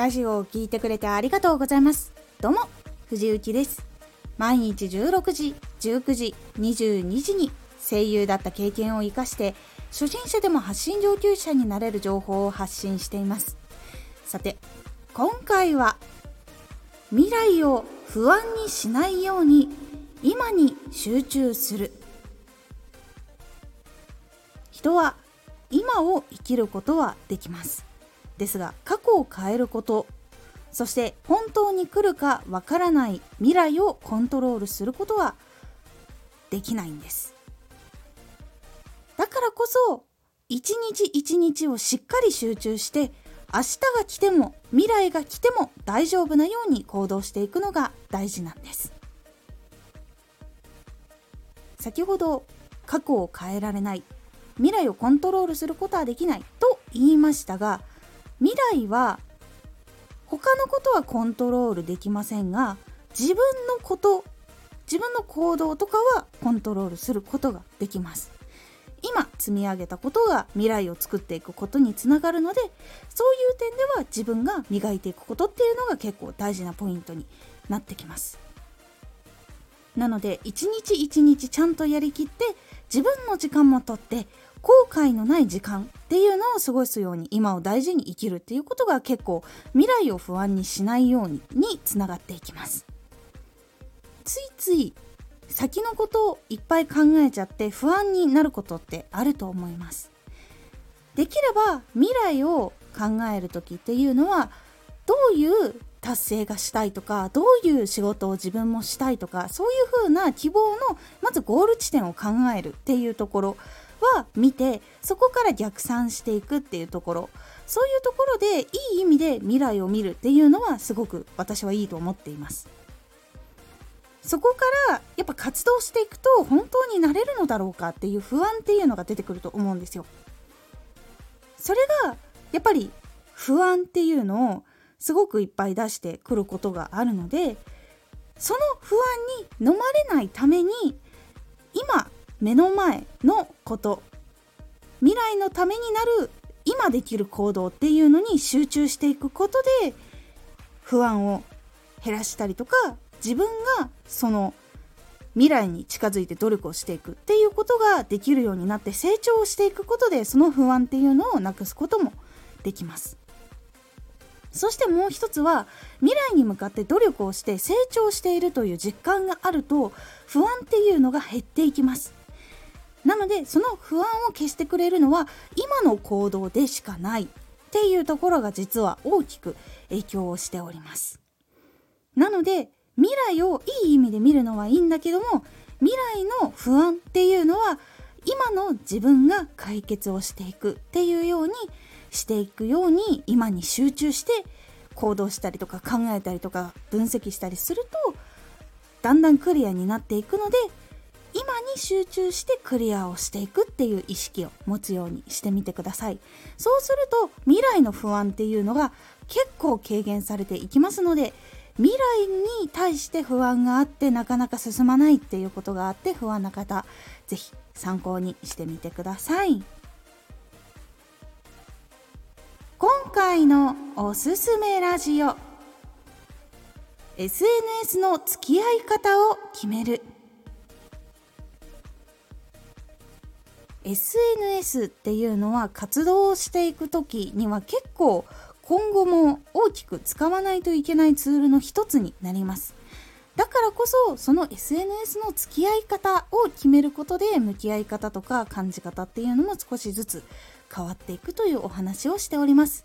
ラジオを聴いてくれてありがとうございます。どうも藤幸です。毎日16時19時22時に声優だった経験を生かして初心者でも発信上級者になれる情報を発信しています。さて今回は未来を不安にしないように今に集中する。人は今を生きることはできます。ですが過去を変えることそして本当に来るかわからない未来をコントロールすることはできないんです。だからこそ一日一日をしっかり集中して明日が来ても未来が来ても大丈夫なように行動していくのが大事なんです。先ほど過去を変えられない未来をコントロールすることはできないと言いましたが未来は他のことはコントロールできませんが自分のこと自分の行動とかはコントロールすることができます。今積み上げたことが未来を作っていくことにつながるのでそういう点では自分が磨いていくことっていうのが結構大事なポイントになってきます。なので一日一日ちゃんとやりきって自分の時間もとって後悔のない時間っていうのを過ごすように今を大事に生きるっていうことが結構未来を不安にしないようににつながっていきます。ついつい先のことをいっぱい考えちゃって不安になることってあると思います。できれば未来を考える時っていうのはどういう達成がしたいとかどういう仕事を自分もしたいとかそういう風な希望のまずゴール地点を考えるっていうところは見てそこから逆算していくっていうところ。そういうところでいい意味で未来を見るっていうのはすごく私はいいと思っています。そこからやっぱ活動していくと本当になれるのだろうかっていう不安っていうのが出てくると思うんですよ。それがやっぱり不安っていうのをすごくいっぱい出してくることがあるのでその不安に飲まれないために今目の前のこと未来のためになる今できる行動っていうのに集中していくことで不安を減らしたりとか自分がその未来に近づいて努力をしていくっていうことができるようになって成長していくことでその不安っていうのをなくすこともできます。そしてもう一つは未来に向かって努力をして成長しているという実感があると不安っていうのが減っていきます。なのでその不安を消してくれるのは今の行動でしかないっていうところが実は大きく影響をしております。なので未来をいい意味で見るのはいいんだけども未来の不安っていうのは今の自分が解決をしていくっていうようにしていくように今に集中して行動したりとか考えたりとか分析したりするとだんだんクリアになっていくので今に集中してクリアをしていくっていう意識を持つようにしてみてください。そうすると未来の不安っていうのが結構軽減されていきますので未来に対して不安があってなかなか進まないっていうことがあって不安な方是非参考にしてみてください。回のおすすめラジオ。SNS の付き合い方を決める。SNS っていうのは活動をしていく時には結構今後も大きく使わないといけないツールの一つになります。だからこそその SNS の付き合い方を決めることで向き合い方とか感じ方っていうのも少しずつ変わっていくというお話をしております。